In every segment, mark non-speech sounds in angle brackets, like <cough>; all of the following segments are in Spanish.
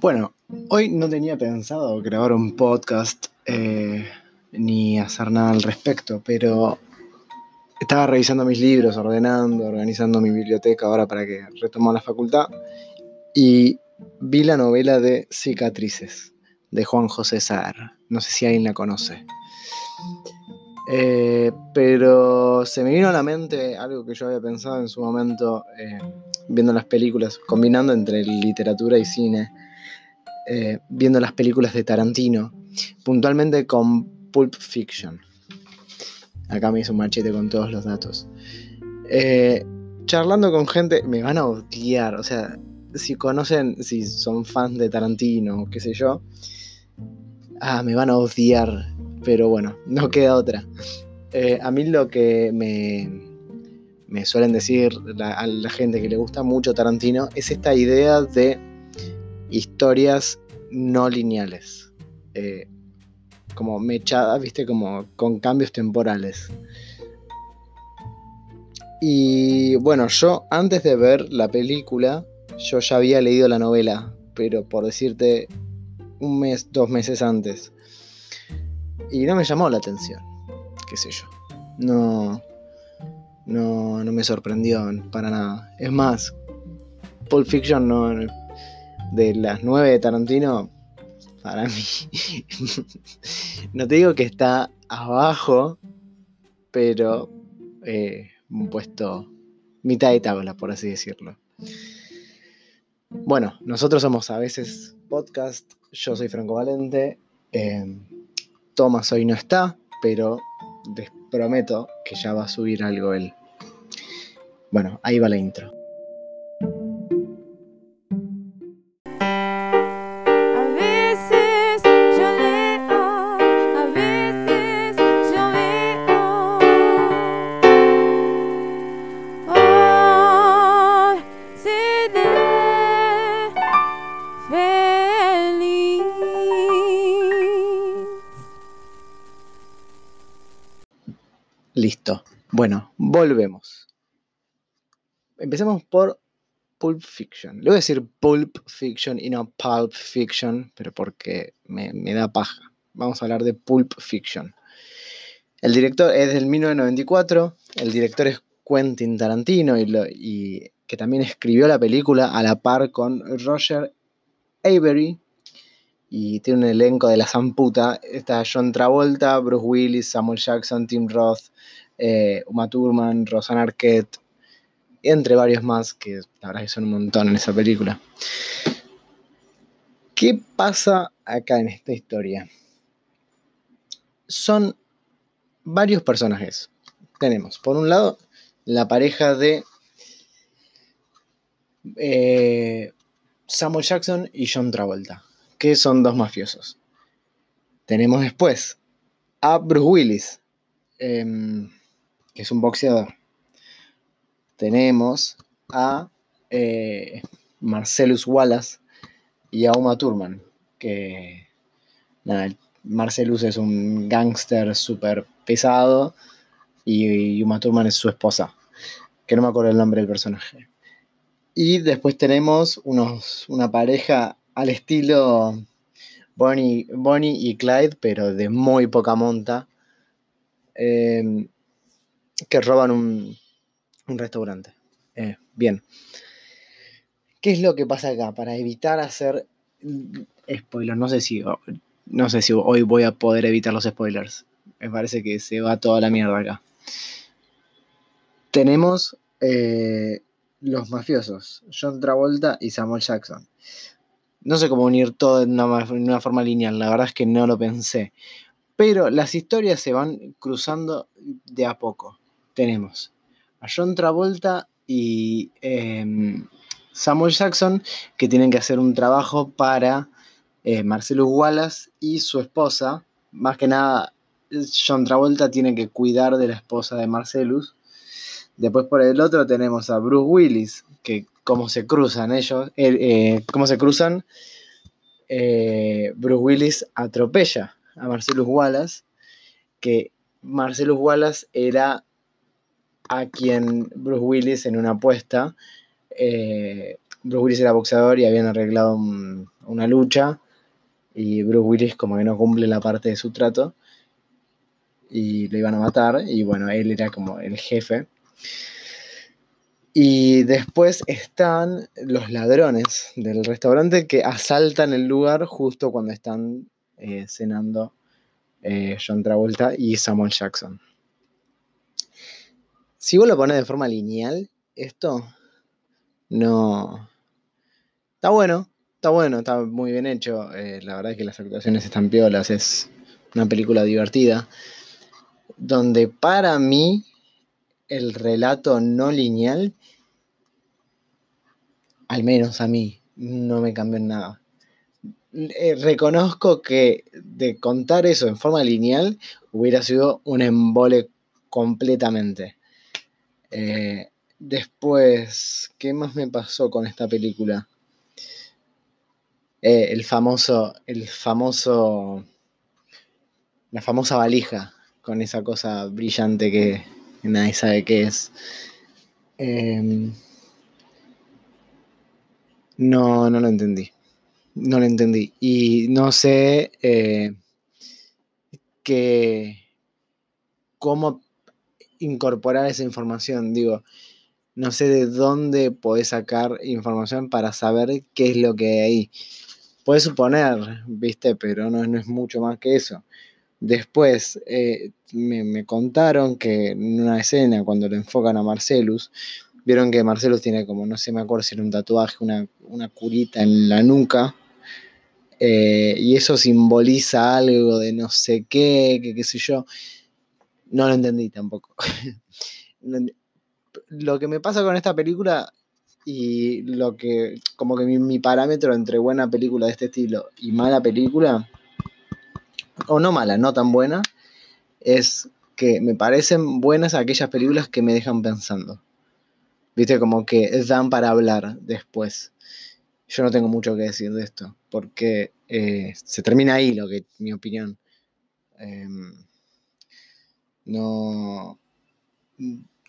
Bueno, hoy no tenía pensado grabar un podcast eh, ni hacer nada al respecto, pero estaba revisando mis libros, ordenando, organizando mi biblioteca ahora para que retoma la facultad y vi la novela de Cicatrices de Juan José Saer. No sé si alguien la conoce. Eh, pero se me vino a la mente algo que yo había pensado en su momento eh, viendo las películas, combinando entre literatura y cine, eh, viendo las películas de Tarantino, puntualmente con Pulp Fiction. Acá me hizo un machete con todos los datos. charlando con gente, me van a odiar, o sea, si conocen, si son fans de Tarantino, qué sé yo, ah, me van a odiar pero bueno, no queda otra. Eh, a mí lo que me, me suelen decir a la gente que le gusta mucho Tarantino es esta idea de historias no lineales. Eh, como mechadas, viste, como con cambios temporales. Y bueno, yo antes de ver la película, yo ya había leído la novela, pero por decirte un mes, dos meses antes. Y no me llamó la atención, qué sé yo. No, no, no me sorprendió para nada. Es más, Pulp Fiction no, de las nueve de Tarantino, para mí, <laughs> no te digo que está abajo, pero eh, puesto mitad de tabla, por así decirlo. Bueno, nosotros somos a veces podcast, yo soy Franco Valente. Eh, Thomas hoy no está, pero les prometo que ya va a subir algo él. Bueno, ahí va la intro. Listo. Bueno, volvemos. Empecemos por Pulp Fiction. Le voy a decir Pulp Fiction y no Pulp Fiction, pero porque me, da paja. Vamos a hablar de Pulp Fiction. El director es del 1994. El director es Quentin Tarantino y, y que también escribió la película a la par con Roger Avery, y tiene un elenco de la zamputa. Está John Travolta, Bruce Willis, Samuel Jackson, Tim Roth, eh, Uma Thurman, Rosanna Arquette, entre varios más, que la verdad que son un montón en esa película. ¿Qué pasa acá en esta historia? Son varios personajes. Tenemos, por un lado, la pareja de eh, Samuel Jackson y John Travolta que son dos mafiosos. Tenemos después a Bruce Willis, em, que es un boxeador. Tenemos a eh, Marcellus Wallace y a Uma Thurman, que nada, Marcellus es un gángster súper pesado y, Uma Thurman es su esposa, que no me acuerdo el nombre del personaje. Y después tenemos una pareja al estilo Bonnie, Bonnie y Clyde, pero de muy poca monta, em, que roban un, restaurante. Eh, bien. ¿Qué es lo que pasa acá? Para evitar hacer spoilers, no sé si, no sé si hoy voy a poder evitar los spoilers. Me parece que se va toda la mierda acá. Tenemos eh, los mafiosos, John Travolta y Samuel Jackson. No sé cómo unir todo de una, forma lineal, la verdad es que no lo pensé. Pero las historias se van cruzando de a poco. Tenemos a John Travolta y em, Samuel Jackson que tienen que hacer un trabajo para eh, Marcelo Wallace y su esposa. Más que nada, John Travolta tiene que cuidar de la esposa de Marcelus. Después por el otro tenemos a Bruce Willis, que cómo se cruzan ellos, eh, cómo se cruzan, eh, Bruce Willis atropella a Marcellus Wallace, que Marcellus Wallace era a quien Bruce Willis en una apuesta eh, Bruce Willis era boxeador y habían arreglado una lucha y Bruce Willis como que no cumple la parte de su trato y lo iban a matar y bueno, él era como el jefe. Y después están los ladrones del restaurante que asaltan el lugar justo cuando están eh, cenando eh, John Travolta y Samuel Jackson. Si vos lo pones de forma lineal, esto no... Está bueno, está bueno, está muy bien hecho. Eh, la verdad es que las actuaciones están piolas, es una película divertida. Donde para mí el relato no lineal, al menos a mí, no me cambió en nada. Eh, reconozco que de contar eso en forma lineal hubiera sido un embole completamente. Eh, después, ¿qué más me pasó con esta película? Eh, el famoso, el famoso, la famosa valija con esa cosa brillante que nadie sabe qué es. Em, no, no lo entendí. No lo entendí. Y no sé eh, cómo incorporar esa información. Digo, no sé de dónde podés sacar información para saber qué es lo que hay ahí. Puedes suponer, viste, pero no, es mucho más que eso. Después eh, me, contaron que en una escena, cuando le enfocan a Marcelus, vieron que Marcelus tiene como, no sé, me acuerdo si era un tatuaje, una, una curita en la nuca. Eh, y eso simboliza algo de no sé qué, que qué sé yo. No lo entendí tampoco. <laughs> lo que me pasa con esta película y lo que, como que mi, parámetro entre buena película de este estilo y mala película, o no mala, no tan buena, es que me parecen buenas aquellas películas que me dejan pensando. Viste, como que dan para hablar después. Yo no tengo mucho que decir de esto, porque eh, se termina ahí lo que, mi opinión. Em, no.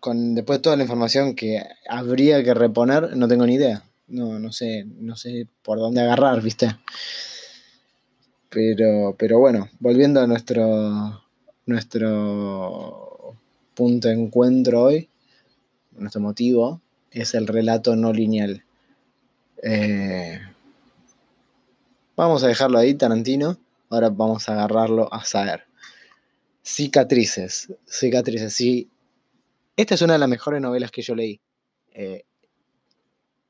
Con, después de toda la información que habría que reponer, no tengo ni idea. No, no sé, no sé por dónde agarrar, ¿viste? Pero, pero bueno, volviendo a nuestro, nuestro punto de encuentro hoy, nuestro motivo, es el relato no lineal. Eh, vamos a dejarlo ahí, Tarantino. Ahora vamos a agarrarlo a saber. Cicatrices. Cicatrices, sí. Esta es una de las mejores novelas que yo leí. Eh,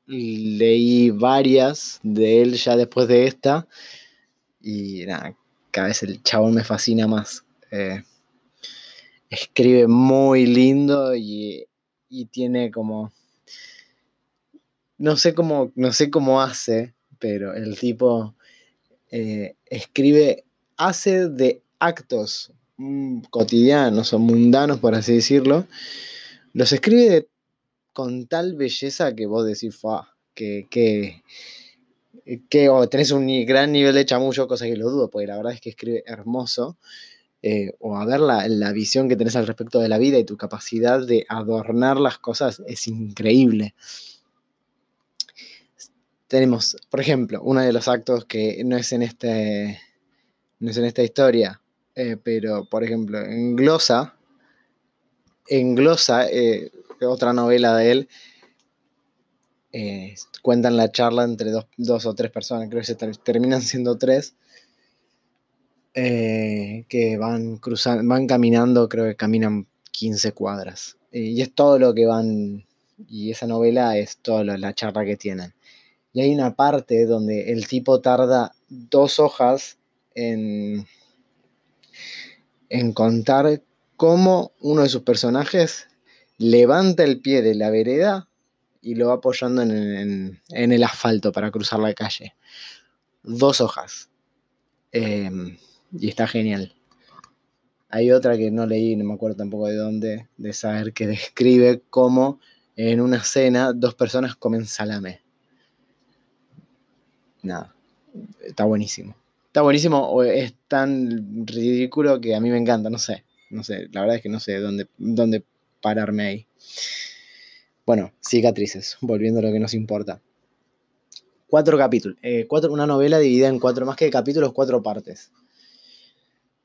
leí varias de él ya después de esta. Y nada, cada vez el chabón me fascina más. Eh, escribe muy lindo y, y, tiene como. No sé cómo. No sé cómo hace, pero el tipo eh, escribe. Hace de actos Mm, cotidianos o mundanos, por así decirlo, los escribe con tal belleza que vos decís, que, que, que o tenés un gran nivel de chamullo, cosa que lo dudo, porque la verdad es que escribe hermoso. Eh, o a ver la, la, visión que tenés al respecto de la vida y tu capacidad de adornar las cosas es increíble. Tenemos, por ejemplo, uno de los actos que no es en, este, no es en esta historia, eh, pero, por ejemplo, en Glosa, en Glosa, eh, otra novela de él, eh, cuentan la charla entre dos, o tres personas, creo que se terminan <laughs> siendo tres, que van cruzando, van caminando, creo que caminan 15 cuadras. y es todo lo que van, y esa novela es toda la charla que tienen. Y hay una parte donde el tipo tarda dos hojas en en contar cómo uno de sus personajes levanta el pie de la vereda y lo va apoyando en, el asfalto para cruzar la calle. Dos hojas. Em, y está genial. Hay otra que no leí, no me acuerdo tampoco de dónde, de saber que describe cómo en una cena dos personas comen salame. Nada, está buenísimo está buenísimo o es tan ridículo que a mí me encanta, no sé, no sé, la verdad es que no sé dónde, dónde pararme ahí. Bueno, cicatrices, volviendo a lo que nos importa. cuatro capítulos, eh, cuatro, una novela dividida en cuatro, más que capítulos, cuatro partes.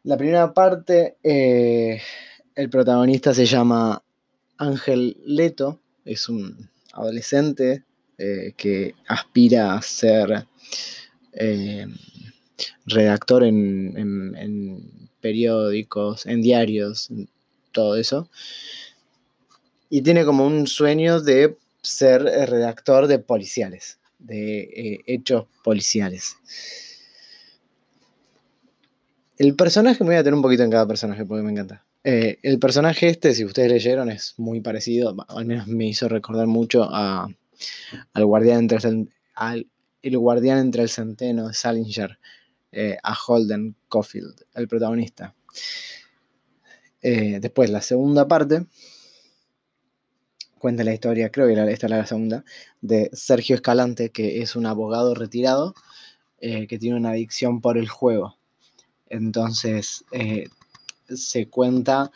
La primera parte, eh, el protagonista se llama Ángel Leto, es un adolescente eh, que aspira a ser redactor en, periódicos, en diarios, todo eso. Y tiene como un sueño de ser redactor de policiales, de eh, hechos policiales. El personaje, me voy a tener un poquito en cada personaje porque me encanta. Eh, el personaje este, si ustedes leyeron, es muy parecido, al menos me hizo recordar mucho a, al guardián entre el, al, el guardián entre el centeno de Salinger, eh, a Holden Caulfield, el protagonista. después, la segunda parte cuenta la historia, creo que esta es la segunda, de Sergio Escalante, que es un abogado retirado eh, que tiene una adicción por el juego. Entonces eh, se cuenta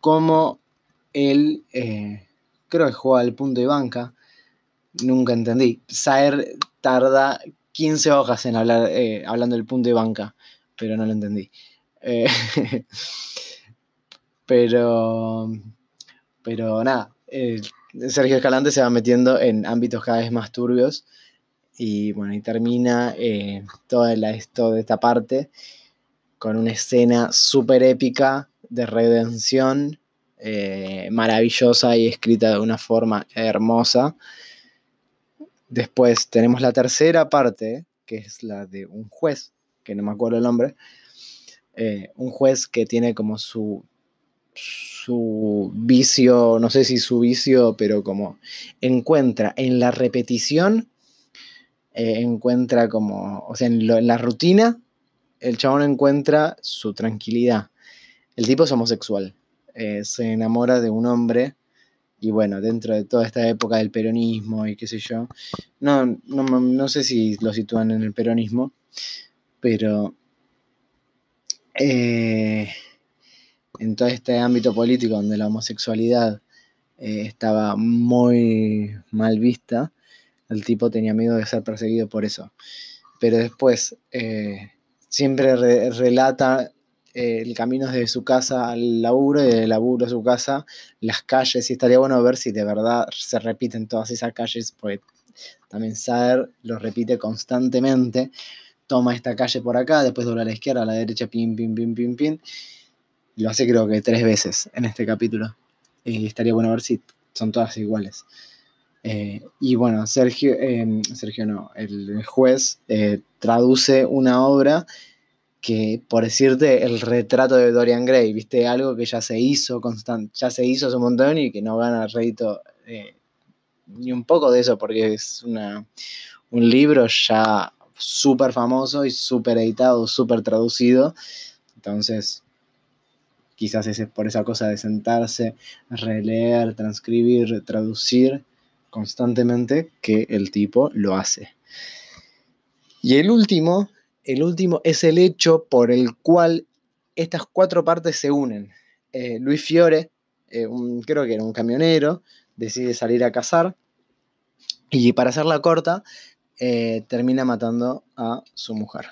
cómo él, eh, creo que juega al punto de banca, nunca entendí. Saer tarda 15 hojas en hablar, hablando del punto de banca, pero no lo entendí. <laughs> pero, pero nada, Sergio Escalante se va metiendo en ámbitos cada vez más turbios y bueno, y termina eh, toda, la, toda esta parte con una escena súper épica de redención, eh, maravillosa y escrita de una forma hermosa. Después tenemos la tercera parte, que es la de un juez, que no me acuerdo el nombre, eh, un juez que tiene como su su vicio, no sé si su vicio, pero como encuentra en la repetición, eh, encuentra como, o sea, en, la rutina, el chabón encuentra su tranquilidad. El tipo es homosexual, eh, se enamora de un hombre y bueno, dentro de toda esta época del peronismo y qué sé yo, no, no, no sé si lo sitúan en el peronismo, pero... Eh, en todo este ámbito político donde la homosexualidad eh, estaba muy mal vista, el tipo tenía miedo de ser perseguido por eso. Pero después eh, siempre relata eh, el camino desde su casa al laburo y del laburo a su casa, las calles, y estaría bueno ver si de verdad se repiten todas esas calles, porque también Saer lo repite constantemente. Toma esta calle por acá, después dobla a la izquierda, a la derecha, pim, pim, pim, pim, pim lo hace creo que tres veces en este capítulo. Y estaría bueno ver si son todas iguales. Eh, y bueno, Sergio, em, Sergio no, el juez eh, traduce una obra que, por decirte, el retrato de Dorian Gray, viste, algo que ya se hizo constant, ya se hizo hace un montón y que no gana rédito eh, ni un poco de eso, porque es una, un libro ya súper famoso y súper editado, súper traducido. Entonces, Quizás es por esa cosa de sentarse, releer, transcribir, traducir constantemente que el tipo lo hace. Y el último, el último es el hecho por el cual estas cuatro partes se unen. Eh, Luis Fiore, eh, creo que era un camionero, decide salir a cazar y para hacerla corta, eh, termina matando a su mujer.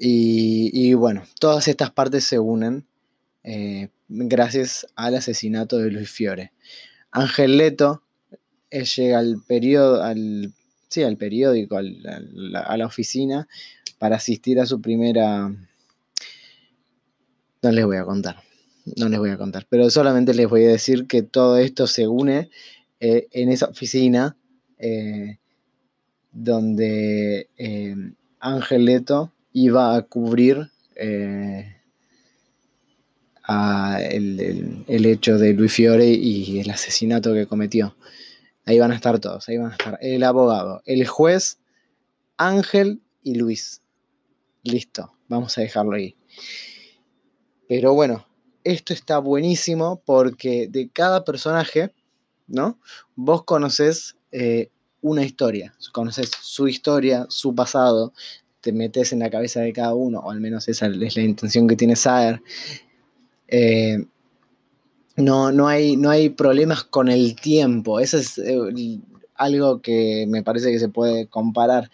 Y, bueno, todas estas partes se unen eh, gracias al asesinato de Luis Fiore. Ángel Leto eh, llega al, periodo, al, sí, al periódico, a la oficina, para asistir a su primera... No les voy a contar, no les voy a contar, pero solamente les voy a decir que todo esto se une eh, en esa oficina donde Ángel Leto iba a cubrir eh, el, hecho de Luis Fiore y el asesinato que cometió. Ahí van a estar todos, ahí van a estar el abogado, el juez, Ángel y Luis. Listo, vamos a dejarlo ahí. Pero bueno, esto está buenísimo porque de cada personaje, ¿no? Vos conoces eh, una historia, conoces su historia, su pasado, te metes en la cabeza de cada uno, o al menos esa es la intención que tiene Saer. Eh, no, no, hay, no hay problemas con el tiempo. Eso es, eh, algo que me parece que se puede comparar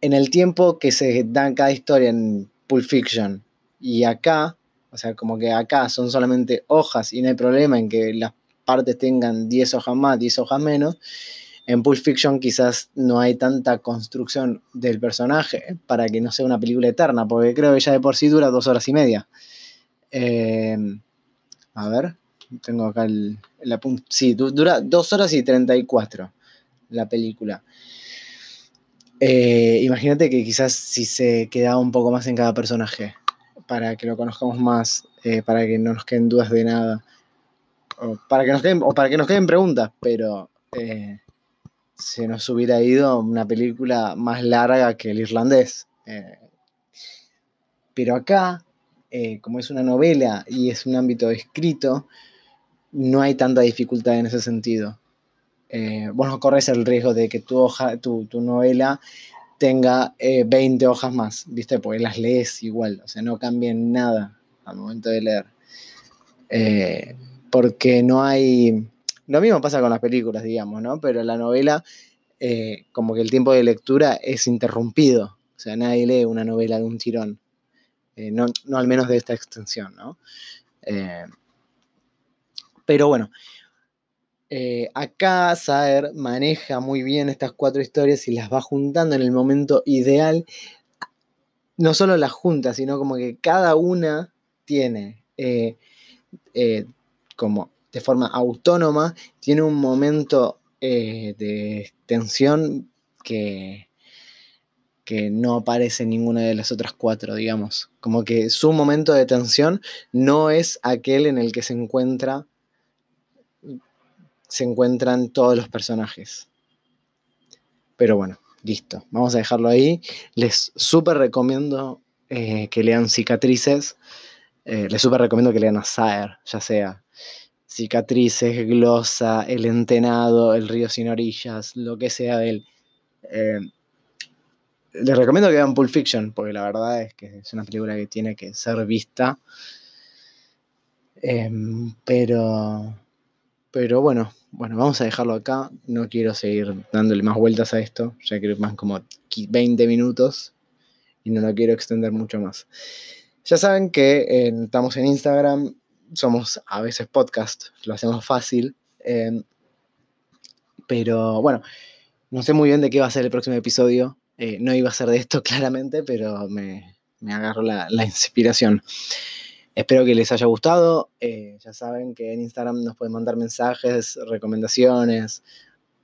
en el tiempo que se dan cada historia en Pulp Fiction y acá, o sea, como que acá son solamente hojas y no hay problema en que las partes tengan 10 hojas más, 10 hojas menos. En Pulp Fiction quizás no hay tanta construcción del personaje para que no sea una película eterna, porque creo que ya de por sí dura dos horas y media. Eh, a ver, tengo acá el, apunte. Sí, dura dos horas y 34 la película. Eh, imagínate que quizás si se quedaba un poco más en cada personaje, para que lo conozcamos más, eh, para que no nos queden dudas de nada, o para que nos queden, o para que nos queden preguntas, pero se nos hubiera ido una película más larga que el irlandés. pero acá, como es una novela y es un ámbito escrito, no hay tanta dificultad en ese sentido. Eh, vos no corres el riesgo de que tu, hoja, tu, novela tenga 20 eh, hojas más, ¿viste? Porque las lees igual, o sea, no cambien nada al momento de leer. Eh, porque no hay... Lo mismo pasa con las películas, digamos, ¿no? Pero la novela, como que el tiempo de lectura es interrumpido, o sea, nadie lee una novela de un tirón, no, no, al menos de esta extensión, ¿no? Pero bueno, eh, acá Saer maneja muy bien estas cuatro historias y las va juntando en el momento ideal. No solo las junta, sino como que cada una tiene eh, eh, como de forma autónoma, tiene un momento de tensión que, que no aparece en ninguna de las otras cuatro, digamos. Como que su momento de tensión no es aquel en el que se encuentra se encuentran todos los personajes. Pero bueno, listo. Vamos a dejarlo ahí. Les súper recomiendo eh, que lean Cicatrices. Eh, les súper recomiendo que lean a ya sea Cicatrices, Glosa, El Entenado, El Río Sin Orillas, lo que sea de él. Eh, les recomiendo que vean Pulp Fiction, porque la verdad es que es una película que tiene que ser vista. pero, pero bueno, bueno, vamos a dejarlo acá. No quiero seguir dándole más vueltas a esto, ya que más como 20 minutos y no lo quiero extender mucho más. Ya saben que estamos en Instagram, somos a veces podcast, lo hacemos fácil. Em, pero bueno, no sé muy bien de qué va a ser el próximo episodio. Eh, no iba a ser de esto <laughs> claramente, pero me, me agarró la, la inspiración. Espero que les haya gustado. Eh, ya saben que en Instagram nos pueden mandar mensajes, recomendaciones,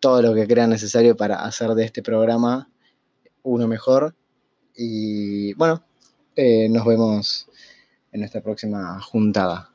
todo lo que crean necesario para hacer de este programa uno mejor. Y bueno, eh, nos vemos en nuestra próxima juntada.